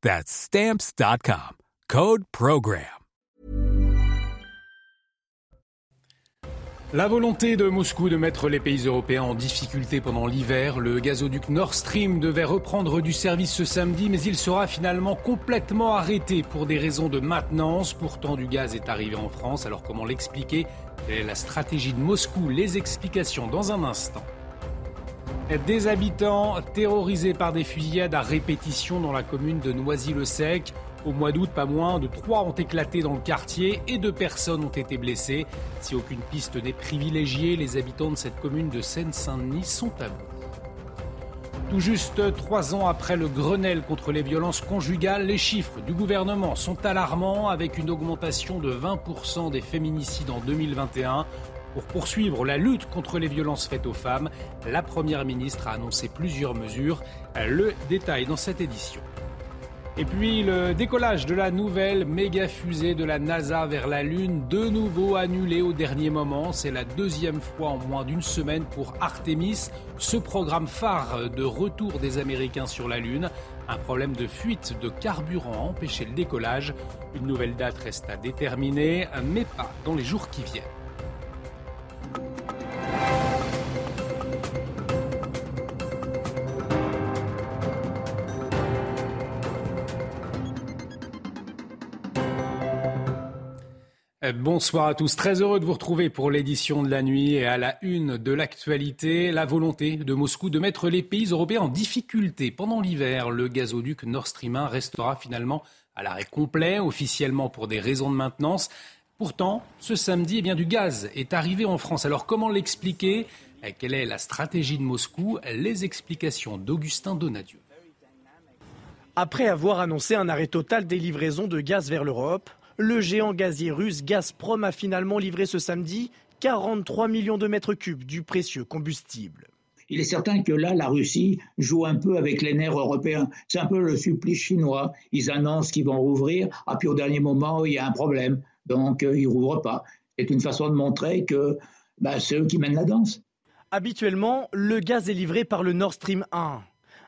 That's stamps.com. Code Program. La volonté de Moscou de mettre les pays européens en difficulté pendant l'hiver, le gazoduc Nord Stream devait reprendre du service ce samedi, mais il sera finalement complètement arrêté pour des raisons de maintenance. Pourtant, du gaz est arrivé en France. Alors comment l'expliquer? La stratégie de Moscou? Les explications dans un instant. Des habitants terrorisés par des fusillades à répétition dans la commune de Noisy-le-Sec. Au mois d'août, pas moins de trois ont éclaté dans le quartier et deux personnes ont été blessées. Si aucune piste n'est privilégiée, les habitants de cette commune de Seine-Saint-Denis sont à bout. Tout juste trois ans après le Grenelle contre les violences conjugales, les chiffres du gouvernement sont alarmants avec une augmentation de 20% des féminicides en 2021. Pour poursuivre la lutte contre les violences faites aux femmes, la Première ministre a annoncé plusieurs mesures. Le détail dans cette édition. Et puis le décollage de la nouvelle méga fusée de la NASA vers la Lune, de nouveau annulé au dernier moment. C'est la deuxième fois en moins d'une semaine pour Artemis, ce programme phare de retour des Américains sur la Lune. Un problème de fuite de carburant a empêché le décollage. Une nouvelle date reste à déterminer, mais pas dans les jours qui viennent. Bonsoir à tous, très heureux de vous retrouver pour l'édition de la nuit et à la une de l'actualité, la volonté de Moscou de mettre les pays européens en difficulté. Pendant l'hiver, le gazoduc Nord Stream 1 restera finalement à l'arrêt complet, officiellement pour des raisons de maintenance. Pourtant, ce samedi, eh bien, du gaz est arrivé en France. Alors comment l'expliquer? Quelle est la stratégie de Moscou? Les explications d'Augustin Donadieu. Après avoir annoncé un arrêt total des livraisons de gaz vers l'Europe, le géant gazier russe Gazprom a finalement livré ce samedi 43 millions de mètres cubes du précieux combustible. Il est certain que là, la Russie joue un peu avec les nerfs européens. C'est un peu le supplice chinois. Ils annoncent qu'ils vont rouvrir, ah, puis au dernier moment, il y a un problème. Donc, euh, ils ne rouvrent pas. C'est une façon de montrer que bah, c'est eux qui mènent la danse. Habituellement, le gaz est livré par le Nord Stream 1,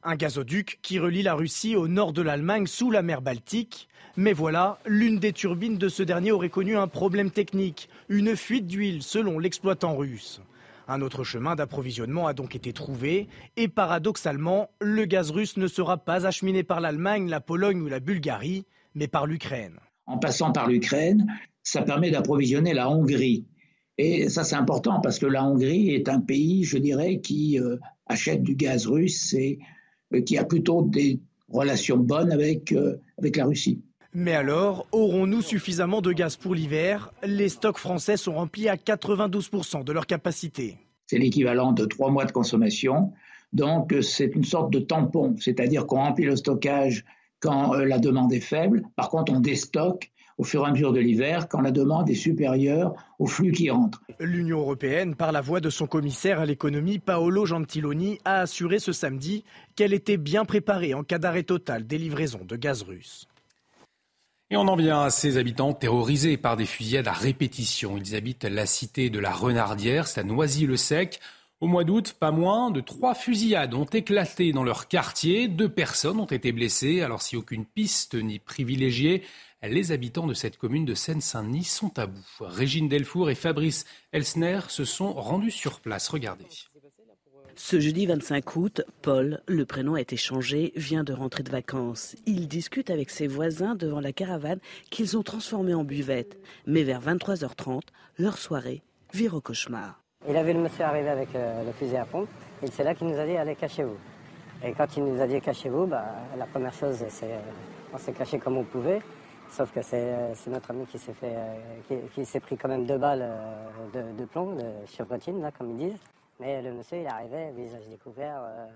un gazoduc qui relie la Russie au nord de l'Allemagne sous la mer Baltique mais voilà, l'une des turbines de ce dernier aurait connu un problème technique, une fuite d'huile selon l'exploitant russe. Un autre chemin d'approvisionnement a donc été trouvé et paradoxalement, le gaz russe ne sera pas acheminé par l'Allemagne, la Pologne ou la Bulgarie, mais par l'Ukraine. En passant par l'Ukraine, ça permet d'approvisionner la Hongrie. Et ça, c'est important parce que la Hongrie est un pays, je dirais, qui euh, achète du gaz russe et qui a plutôt des relations bonnes avec, euh, avec la Russie. Mais alors, aurons-nous suffisamment de gaz pour l'hiver? Les stocks français sont remplis à 92% de leur capacité. C'est l'équivalent de trois mois de consommation. Donc, c'est une sorte de tampon, c'est-à-dire qu'on remplit le stockage quand euh, la demande est faible. Par contre, on déstocke au fur et à mesure de l'hiver quand la demande est supérieure au flux qui entre. L'Union européenne, par la voix de son commissaire à l'économie, Paolo Gentiloni, a assuré ce samedi qu'elle était bien préparée en cas d'arrêt total des livraisons de gaz russe. Et on en vient à ces habitants terrorisés par des fusillades à répétition. Ils habitent la cité de la Renardière, c'est à Noisy-le-Sec. Au mois d'août, pas moins de trois fusillades ont éclaté dans leur quartier. Deux personnes ont été blessées. Alors si aucune piste ni privilégiée, les habitants de cette commune de Seine-Saint-Denis sont à bout. Régine Delfour et Fabrice Elsner se sont rendus sur place. Regardez. Ce jeudi 25 août, Paul, le prénom a été changé, vient de rentrer de vacances. Il discute avec ses voisins devant la caravane qu'ils ont transformée en buvette. Mais vers 23h30, leur soirée vire au cauchemar. Il a vu le monsieur arriver avec euh, le, fusil à pompe et c'est là qu'il nous a dit allez cachez-vous. Et quand il nous a dit cachez-vous, bah, la première chose c'est euh, on s'est caché comme on pouvait. Sauf que c'est euh, notre ami qui s'est fait, qui, s'est pris quand même deux balles de, plomb, de chevrotine, là, comme ils disent. Mais le monsieur, il arrivait, visage découvert, euh,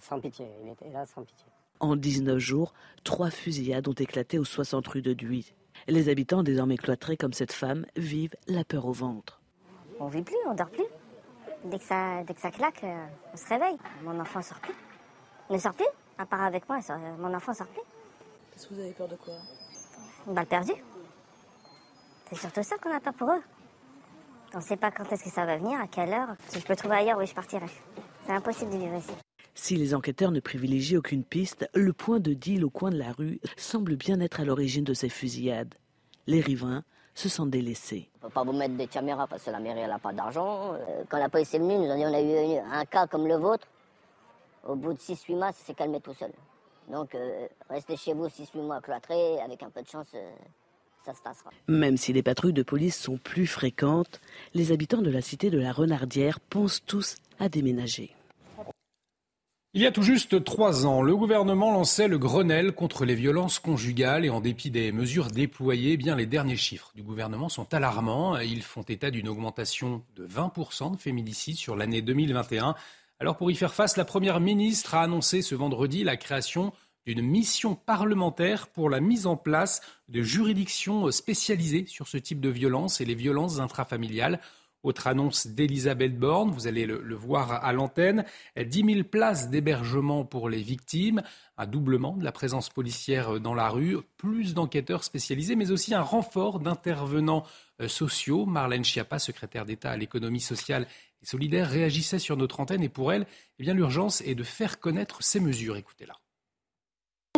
sans pitié. Il était là sans pitié. En 19 jours, trois fusillades ont éclaté aux 60 rues de Duy. Les habitants, désormais cloîtrés comme cette femme, vivent la peur au ventre. On vit plus, on dort plus. Dès que ça, dès que ça claque, euh, on se réveille. Mon enfant sort plus. Il ne sort plus, à part avec moi, mon enfant sort plus. Qu'est-ce que vous avez peur de quoi? Une balle perdue. C'est surtout ça qu'on a peur pour eux. On ne sait pas quand est-ce que ça va venir, à quelle heure. Si je peux trouver ailleurs, oui, je partirai. C'est impossible de vivre ici. Si les enquêteurs ne privilégient aucune piste, le point de deal au coin de la rue semble bien être à l'origine de ces fusillades. Les riverains se sentent délaissés. On ne peut pas vous mettre des caméras parce que la mairie n'a pas d'argent. Euh, quand la police est venue, nous on a eu un cas comme le vôtre. Au bout de 6-8 mois, ça s'est calmé tout seul. Donc euh, restez chez vous 6-8 mois cloîtrés, avec un peu de chance, euh, même si les patrouilles de police sont plus fréquentes, les habitants de la cité de la Renardière pensent tous à déménager. Il y a tout juste trois ans, le gouvernement lançait le Grenelle contre les violences conjugales et en dépit des mesures déployées, eh bien les derniers chiffres du gouvernement sont alarmants. Ils font état d'une augmentation de 20% de féminicides sur l'année 2021. Alors pour y faire face, la Première ministre a annoncé ce vendredi la création d'une mission parlementaire pour la mise en place de juridictions spécialisées sur ce type de violence et les violences intrafamiliales. Autre annonce d'Elisabeth Borne, vous allez le, voir à l'antenne, 10 000 places d'hébergement pour les victimes, un doublement de la présence policière dans la rue, plus d'enquêteurs spécialisés, mais aussi un renfort d'intervenants euh, sociaux. Marlène Schiappa, secrétaire d'État à l'économie sociale et solidaire, réagissait sur notre antenne et pour elle, eh l'urgence est de faire connaître ces mesures. Écoutez-la.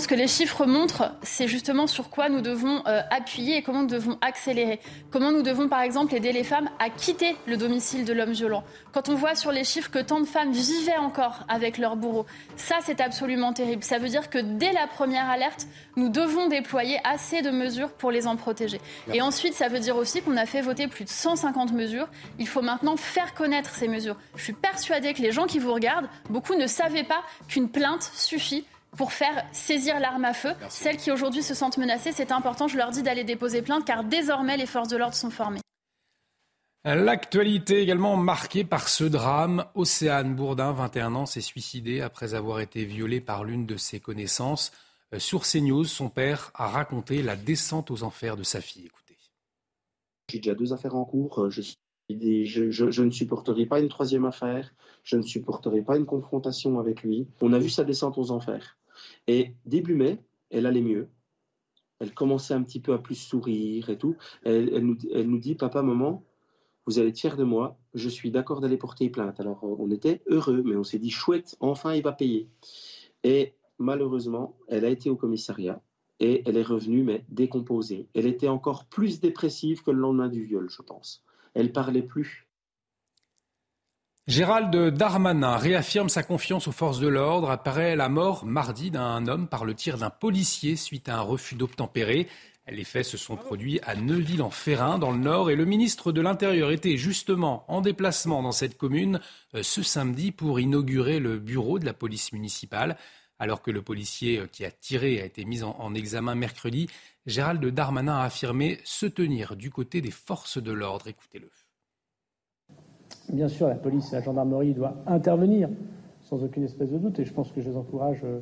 Ce que les chiffres montrent, c'est justement sur quoi nous devons euh, appuyer et comment nous devons accélérer. Comment nous devons, par exemple, aider les femmes à quitter le domicile de l'homme violent. Quand on voit sur les chiffres que tant de femmes vivaient encore avec leur bourreau, ça, c'est absolument terrible. Ça veut dire que dès la première alerte, nous devons déployer assez de mesures pour les en protéger. Et ensuite, ça veut dire aussi qu'on a fait voter plus de 150 mesures. Il faut maintenant faire connaître ces mesures. Je suis persuadée que les gens qui vous regardent, beaucoup ne savaient pas qu'une plainte suffit pour faire saisir l'arme à feu. Celles qui aujourd'hui se sentent menacées, c'est important, je leur dis d'aller déposer plainte car désormais les forces de l'ordre sont formées. L'actualité également marquée par ce drame. Océane Bourdin, 21 ans, s'est suicidée après avoir été violée par l'une de ses connaissances. Euh, sur CNews, son père a raconté la descente aux enfers de sa fille. Écoutez. J'ai déjà deux affaires en cours. Euh, je, je, ne supporterai pas une troisième affaire. Je ne supporterai pas une confrontation avec lui. On a vu sa descente aux enfers. Et début mai, elle allait mieux. Elle commençait un petit peu à plus sourire et tout. Elle, nous, dit, papa, maman, vous allez être fiers de moi, je suis d'accord d'aller porter plainte. Alors on était heureux, mais on s'est dit, chouette, enfin il va payer. Et malheureusement, elle a été au commissariat et elle est revenue, mais décomposée. Elle était encore plus dépressive que le lendemain du viol, je pense. Elle parlait plus. Gérald Darmanin réaffirme sa confiance aux forces de l'ordre après la mort mardi d'un homme par le tir d'un policier suite à un refus d'obtempérer. Les faits se sont produits à Neuville-en-Ferrin, dans le Nord, et le ministre de l'Intérieur était justement en déplacement dans cette commune euh, ce samedi pour inaugurer le bureau de la police municipale. Alors que le policier euh, qui a tiré a été mis en, en examen mercredi, Gérald Darmanin a affirmé se tenir du côté des forces de l'ordre. Écoutez-le. Bien sûr, la police et la gendarmerie doivent intervenir sans aucune espèce de doute, et je pense que je les encourage euh,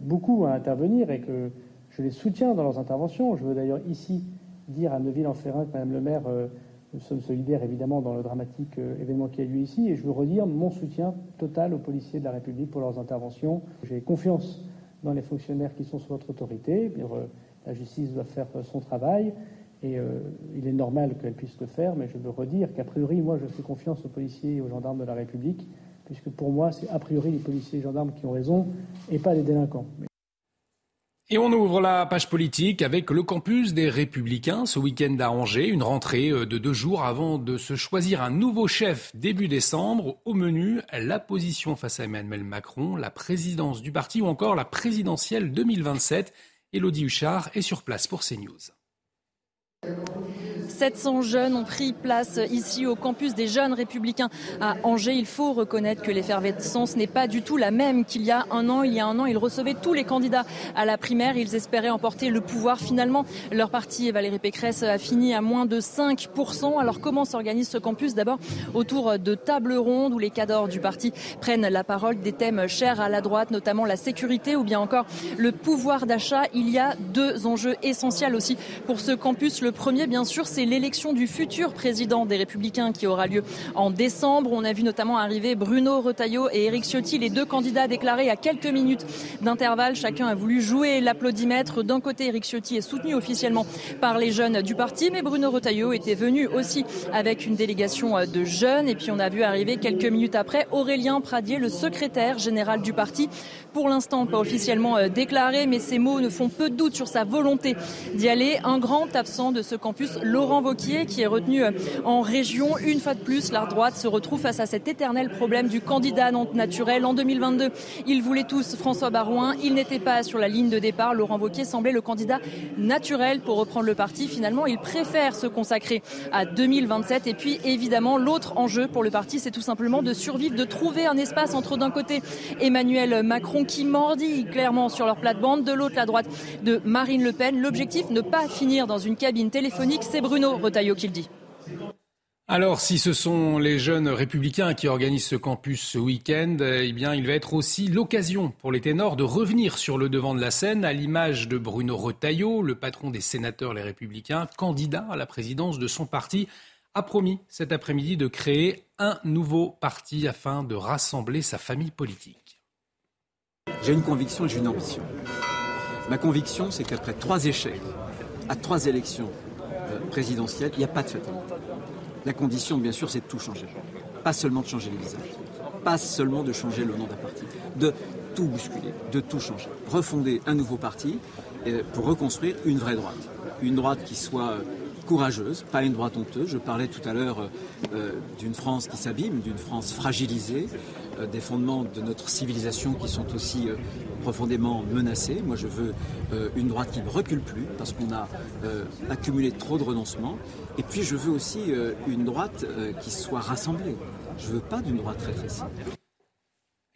beaucoup à intervenir et que je les soutiens dans leurs interventions. Je veux d'ailleurs ici dire à Neuville-en-Ferrin que Madame le maire, euh, nous sommes solidaires évidemment dans le dramatique euh, événement qui a lieu ici, et je veux redire mon soutien total aux policiers de la République pour leurs interventions. J'ai confiance dans les fonctionnaires qui sont sous votre autorité. la justice doit faire son travail. Et euh, il est normal qu'elle puisse le faire, mais je veux redire qu'a priori, moi, je fais confiance aux policiers et aux gendarmes de la République, puisque pour moi, c'est a priori les policiers et les gendarmes qui ont raison et pas les délinquants. Et on ouvre la page politique avec le campus des Républicains ce week-end à Angers, une rentrée euh, de deux jours avant de se choisir un nouveau chef début décembre. Au menu, la position face à Emmanuel Macron, la présidence du parti ou encore la présidentielle 2027. Elodie Huchard est sur place pour CNews. 这都700 jeunes ont pris place ici au campus des jeunes républicains à Angers. Il faut reconnaître que l'effervescence n'est pas du tout la même qu'il y a un an. Il y a un an, ils recevaient tous les candidats à la primaire. Ils espéraient emporter le pouvoir. Finalement, leur parti, Valérie Pécresse, a fini à moins de 5%. Alors comment s'organise ce campus? D'abord autour de tables rondes où les cadors du parti prennent la parole des thèmes chers à la droite, notamment la sécurité ou bien encore le pouvoir d'achat. Il y a deux enjeux essentiels aussi pour ce campus. Le premier, bien sûr, c'est l'élection du futur président des Républicains qui aura lieu en décembre. On a vu notamment arriver Bruno Retailleau et Éric Ciotti, les deux candidats déclarés à quelques minutes d'intervalle. Chacun a voulu jouer l'applaudimètre. D'un côté, Éric Ciotti est soutenu officiellement par les jeunes du parti, mais Bruno Retailleau était venu aussi avec une délégation de jeunes. Et puis on a vu arriver quelques minutes après Aurélien Pradier, le secrétaire général du parti. Pour l'instant, pas officiellement euh, déclaré, mais ces mots ne font peu de doute sur sa volonté d'y aller. Un grand absent de ce campus, Laurent Vauquier, qui est retenu euh, en région. Une fois de plus, la droite se retrouve face à cet éternel problème du candidat naturel. En 2022, ils voulaient tous François Barouin. Il n'était pas sur la ligne de départ. Laurent Vauquier semblait le candidat naturel pour reprendre le parti. Finalement, il préfère se consacrer à 2027. Et puis, évidemment, l'autre enjeu pour le parti, c'est tout simplement de survivre, de trouver un espace entre d'un côté Emmanuel Macron qui mordit clairement sur leur plate-bande, de l'autre la droite de Marine Le Pen. L'objectif, ne pas finir dans une cabine téléphonique. C'est Bruno Retailleau qui le dit. Alors, si ce sont les jeunes républicains qui organisent ce campus ce week-end, eh bien, il va être aussi l'occasion pour les ténors de revenir sur le devant de la scène, à l'image de Bruno Retailleau, le patron des sénateurs Les Républicains, candidat à la présidence de son parti, a promis cet après-midi de créer un nouveau parti afin de rassembler sa famille politique. J'ai une conviction et j'ai une ambition. Ma conviction, c'est qu'après trois échecs, à trois élections euh, présidentielles, il n'y a pas de fatalité. La condition, bien sûr, c'est de tout changer. Pas seulement de changer les visages, pas seulement de changer le nom d'un parti, de tout bousculer, de tout changer. Refonder un nouveau parti euh, pour reconstruire une vraie droite. Une droite qui soit euh, courageuse, pas une droite honteuse. Je parlais tout à l'heure d'une France qui s'abîme, d'une France fragilisée, des fondements de notre civilisation qui sont aussi profondément menacés. Moi, je veux une droite qui ne recule plus parce qu'on a accumulé trop de renoncements. Et puis, je veux aussi une droite qui soit rassemblée. Je ne veux pas d'une droite rétrécie.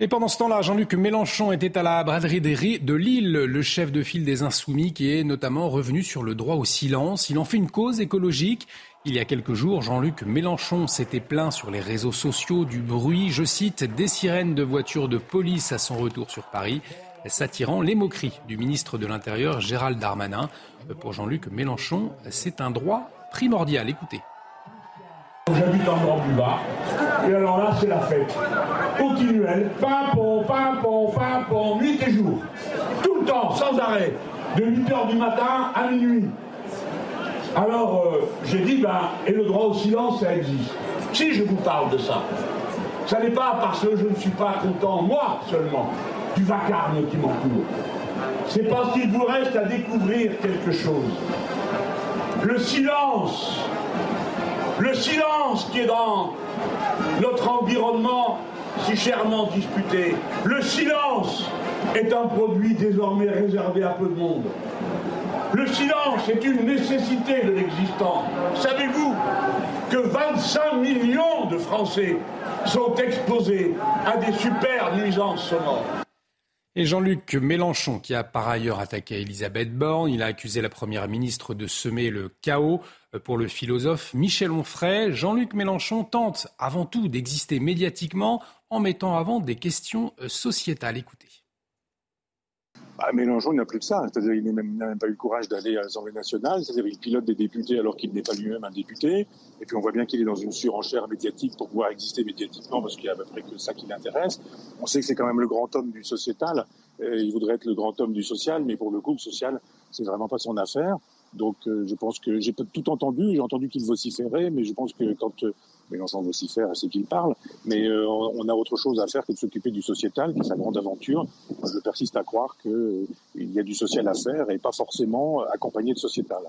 Et pendant ce temps-là, Jean-Luc Mélenchon était à la braderie de Lille, le chef de file des Insoumis, qui est notamment revenu sur le droit au silence. Il en fait une cause écologique. Il y a quelques jours, Jean-Luc Mélenchon s'était plaint sur les réseaux sociaux du bruit, je cite, des sirènes de voitures de police à son retour sur Paris, s'attirant les moqueries du ministre de l'Intérieur Gérald Darmanin. Pour Jean-Luc Mélenchon, c'est un droit primordial. Écoutez. J'habite en Grand bas. Et alors là, c'est la fête. Continuelle. Pimpon, pimpon, pimpon, nuit et jour. Tout le temps, sans arrêt. De 8h du matin à minuit. Alors, euh, j'ai dit, ben, et le droit au silence, ça existe. Si je vous parle de ça, ça n'est pas parce que je ne suis pas content, moi seulement, du vacarme qui m'entoure. C'est parce qu'il vous reste à découvrir quelque chose. Le silence le silence qui est dans notre environnement si chèrement disputé. Le silence est un produit désormais réservé à peu de monde. Le silence est une nécessité de l'existant. Savez-vous que 25 millions de Français sont exposés à des super nuisances sonores? Et Jean-Luc Mélenchon, qui a par ailleurs attaqué Elisabeth Borne, il a accusé la Première ministre de semer le chaos. Euh, pour le philosophe Michel Onfray, Jean-Luc Mélenchon tente avant tout d'exister médiatiquement en mettant avant des questions euh, sociétales. Écoutez. Bah, Mélenchon n'a plus que ça, c'est-à-dire qu'il n'a même, pas eu le courage d'aller à l'Assemblée nationale, c'est-à-dire qu'il pilote des députés alors qu'il n'est pas lui-même un député, et puis on voit bien qu'il est dans une surenchère médiatique pour pouvoir exister médiatiquement, parce qu'il n'y a à peu près que ça qui l'intéresse. On sait que c'est quand même le grand homme du sociétal, il voudrait être le grand homme du social, mais pour le coup, le social, c'est vraiment pas son affaire. Donc euh, je pense que j'ai tout entendu, j'ai entendu qu'il vociférait, mais je pense que quand euh, Mélenchon veut aussi faire, c'est qu'il parle. Mais euh, on a autre chose à faire que de s'occuper du sociétal, qui est sa grande aventure. Je persiste à croire qu'il y a du social à faire et pas forcément accompagné de sociétal.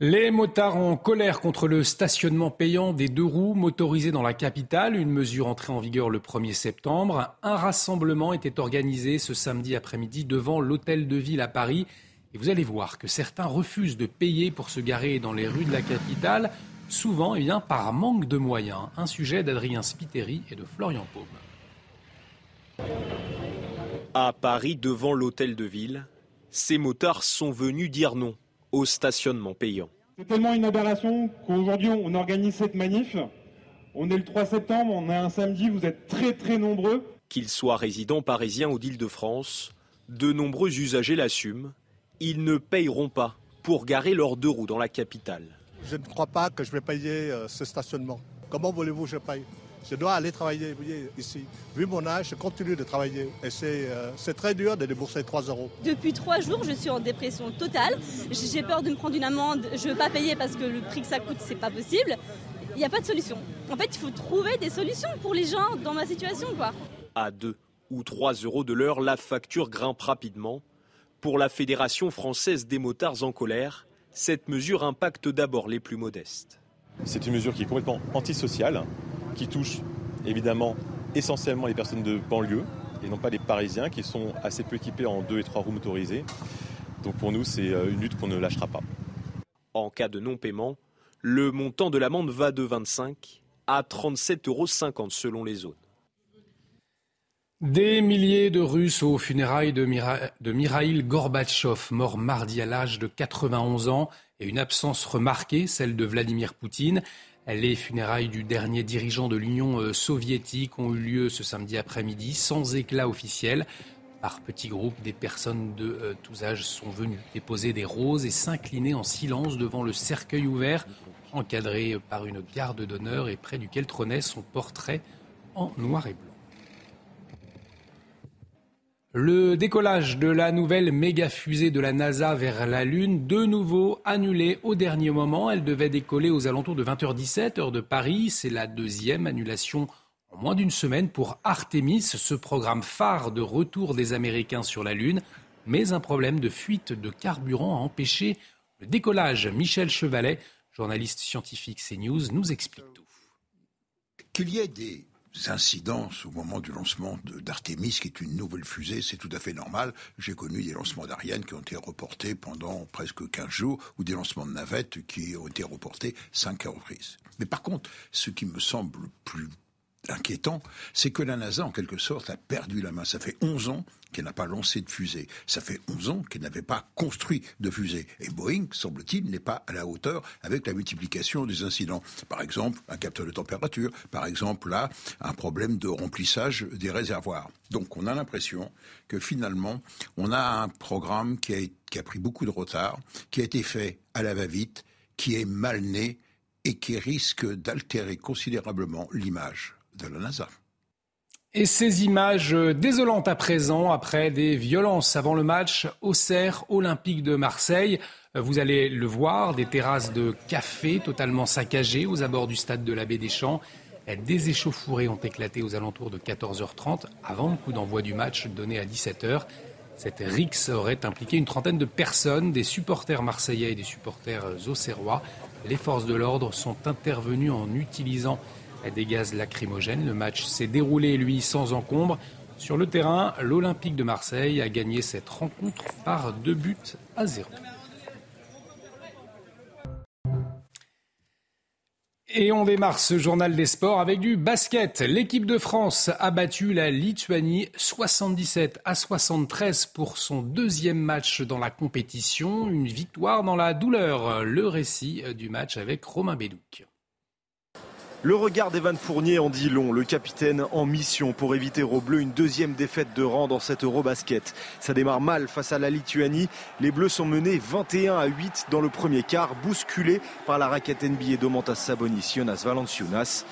Les motards en colère contre le stationnement payant des deux roues motorisés dans la capitale, une mesure entrée en vigueur le 1er septembre. Un rassemblement était organisé ce samedi après-midi devant l'hôtel de ville à Paris. Et vous allez voir que certains refusent de payer pour se garer dans les rues de la capitale, souvent eh par manque de moyens. Un sujet d'Adrien Spiteri et de Florian Paume. À Paris, devant l'hôtel de ville, ces motards sont venus dire non au stationnement payant. C'est tellement une aberration qu'aujourd'hui on organise cette manif. On est le 3 septembre, on est un samedi, vous êtes très très nombreux. Qu'ils soient résidents parisiens ou d'Île-de-France, de nombreux usagers l'assument. Ils ne payeront pas pour garer leurs deux roues dans la capitale. Je ne crois pas que je vais payer euh, ce stationnement. Comment voulez-vous que je paye? Je dois aller travailler ici. Vu mon âge, je continue de travailler. Et euh, c'est très dur de débourser 3 euros. Depuis 3 jours, je suis en dépression totale. J'ai peur de me prendre une amende. Je ne veux pas payer parce que le prix que ça coûte, c'est pas possible. Il n'y a pas de solution. En fait, il faut trouver des solutions pour les gens dans ma situation. Quoi. À 2 ou 3 euros de l'heure, la facture grimpe rapidement. Pour la Fédération française des motards en colère, cette mesure impacte d'abord les plus modestes. C'est une mesure qui est complètement antisociale qui touche évidemment essentiellement les personnes de banlieue et non pas les Parisiens qui sont assez peu équipés en deux et trois roues motorisées. Donc pour nous, c'est euh, une lutte qu'on ne lâchera pas. En cas de non-paiement, le montant de l'amende va de 25 à 37,50 euros selon les zones. Des milliers de Russes aux funérailles de, Mikhail Gorbatchev, mort mardi à l'âge de 91 ans, et une absence remarquée, celle de Vladimir Poutine. Les funérailles du dernier dirigeant de l'Union euh, soviétique ont eu lieu ce samedi après-midi, sans éclat officiel. Par petits groupes, des personnes de euh, tous âges sont venues déposer des roses et s'incliner en silence devant le cercueil ouvert, encadré par une garde d'honneur et près duquel trônait son portrait en noir et blanc. Le décollage de la nouvelle méga fusée de la NASA vers la Lune, de nouveau annulé au dernier moment. Elle devait décoller aux alentours de 20h17, heure de Paris. C'est la deuxième annulation en moins d'une semaine pour Artemis, ce programme phare de retour des Américains sur la Lune. Mais un problème de fuite de carburant a empêché le décollage. Michel Chevalet, journaliste scientifique CNews, nous explique tout. Qu'il y ait des incidences au moment du lancement d'Artemis, qui est une nouvelle fusée, c'est tout à fait normal. J'ai connu des lancements d'Ariane qui ont été reportés pendant presque 15 jours, ou des lancements de navettes qui ont été reportés 5 reprises. Mais par contre, ce qui me semble plus inquiétant, c'est que la NASA, en quelque sorte, a perdu la main. Ça fait 11 ans qu'elle n'a pas lancé de fusée. Ça fait 11 ans qu'elle n'avait pas construit de fusée. Et Boeing, semble-t-il, n'est pas à la hauteur avec la multiplication des incidents. Par exemple, un capteur de température. Par exemple, là, un problème de remplissage des réservoirs. Donc, on a l'impression que finalement, on a un programme qui a, qui a pris beaucoup de retard, qui a été fait à la va-vite, qui est mal né et qui risque d'altérer considérablement l'image de. Et ces images désolantes à présent, après des violences avant le match au Cerf Olympique de Marseille. Vous allez le voir, des terrasses de café totalement saccagées aux abords du stade de la Baie des Champs. Des échauffourées ont éclaté aux alentours de 14h30, avant le coup d'envoi du match donné à 17h. Cette rixe aurait impliqué une trentaine de personnes, des supporters marseillais et des supporters auxerrois. Les forces de l'ordre sont intervenues en utilisant des gaz lacrymogènes. Le match s'est déroulé, lui, sans encombre. Sur le terrain, l'Olympique de Marseille a gagné cette rencontre par deux buts à zéro. Et on démarre ce journal des sports avec du basket. L'équipe de France a battu la Lituanie 77 à 73 pour son deuxième match dans la compétition. Une victoire dans la douleur. Le récit du match avec Romain Bédouc. Le regard d'Evan Fournier en dit long, le capitaine en mission pour éviter aux Bleus une deuxième défaite de rang dans cette Eurobasket. Ça démarre mal face à la Lituanie. Les Bleus sont menés 21 à 8 dans le premier quart, bousculés par la raquette NBA d'Omantas Sabonis, Jonas Valanciunas.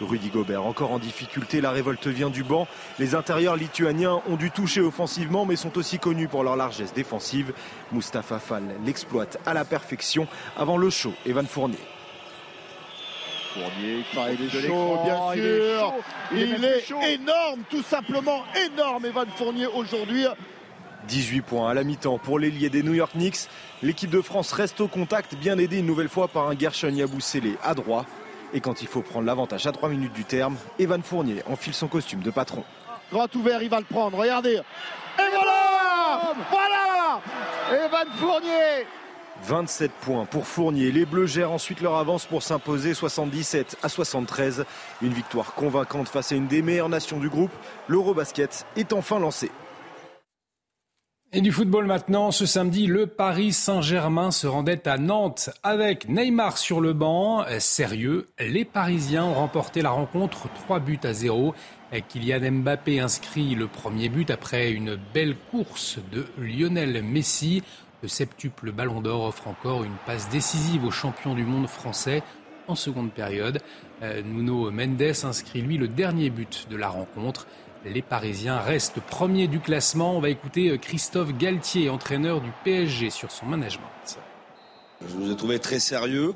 Rudy Gobert encore en difficulté, la révolte vient du banc. Les intérieurs lituaniens ont dû toucher offensivement mais sont aussi connus pour leur largesse défensive. Mustapha Fall l'exploite à la perfection avant le show Evan Fournier. Fournier qui Ah, il est chaud, l'écran, bien il est sûr. chaud, Il, est même est, énorme, tout simplement énorme, Evan Fournier aujourd'hui. 18 points à la mi-temps pour l'ailier des New York Knicks. L'équipe de France reste au contact, bien aidée une nouvelle fois par un Gershon Yabusele à droit. Et quand il faut prendre l'avantage à 3 minutes du terme, Evan Fournier enfile son costume de patron. Grand ouvert, il va le prendre, regardez. Et voilà Voilà Evan Fournier 27 points pour Fournier. Les Bleus gèrent ensuite leur avance pour s'imposer 77 à 73. Une victoire convaincante face à une des meilleures nations du groupe. L'Eurobasket est enfin lancé. Et du football maintenant, ce samedi, le Paris Saint-Germain se rendait à Nantes avec Neymar sur le banc. Sérieux, les Parisiens ont remporté la rencontre 3 buts à 0. Kylian Mbappé inscrit le premier but après une belle course de Lionel Messi. Le septuple Ballon d'Or offre encore une passe décisive au champion du monde français en seconde période. Euh, Nuno Mendes inscrit lui le dernier but de la rencontre. Les Parisiens restent premiers du classement. On va écouter Christophe Galtier, entraîneur du PSG, sur son management. Je vous ai trouvé très sérieux.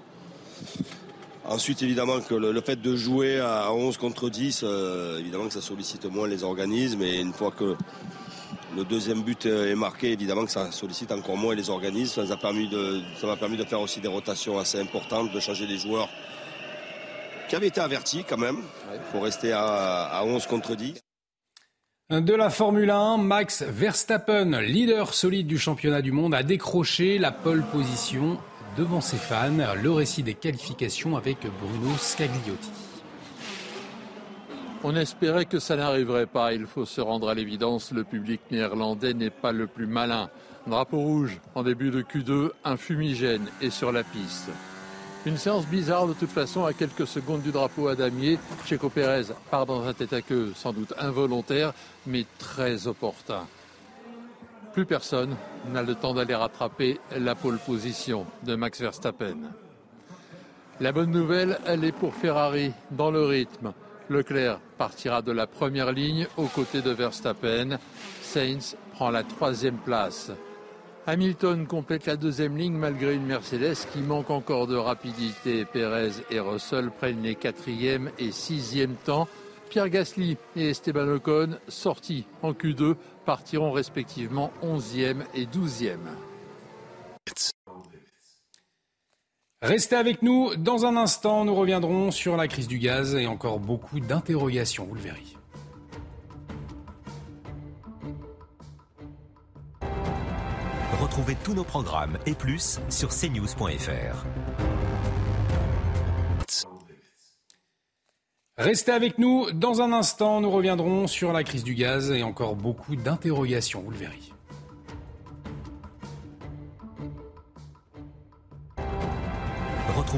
Ensuite, évidemment, que le, le fait de jouer à 11 contre 10, euh, évidemment que ça sollicite moins les organismes. Et une fois que le deuxième but est marqué, évidemment que ça sollicite encore moins les organismes. Ça nous a permis de, ça m'a permis de faire aussi des rotations assez importantes, de changer les joueurs qui avaient été avertis quand même. pour rester à, à 11 contre 10. De la Formule 1, Max Verstappen, leader solide du championnat du monde, a décroché la pole position devant ses fans. Le récit des qualifications avec Bruno Scagliotti. On espérait que ça n'arriverait pas. Il faut se rendre à l'évidence, le public néerlandais n'est pas le plus malin. Drapeau rouge en début de Q2, un fumigène est sur la piste. Une séance bizarre de toute façon à quelques secondes du drapeau à damier. Checo Pérez part dans un tête à queue sans doute involontaire mais très opportun. Plus personne n'a le temps d'aller rattraper la pole position de Max Verstappen. La bonne nouvelle, elle est pour Ferrari dans le rythme. Leclerc partira de la première ligne aux côtés de Verstappen. Sainz prend la troisième place. Hamilton complète la deuxième ligne malgré une Mercedes qui manque encore de rapidité. Perez et Russell prennent les quatrième et sixième temps. Pierre Gasly et Esteban Ocon, sortis en Q2, partiront respectivement 11e et 12e. Restez avec nous. Dans un instant, nous reviendrons sur la crise du gaz et encore beaucoup d'interrogations, vous le verrez. Retrouvez tous nos programmes et plus sur cnews.fr. Restez avec nous. Dans un instant, nous reviendrons sur la crise du gaz et encore beaucoup d'interrogations, vous le verrez.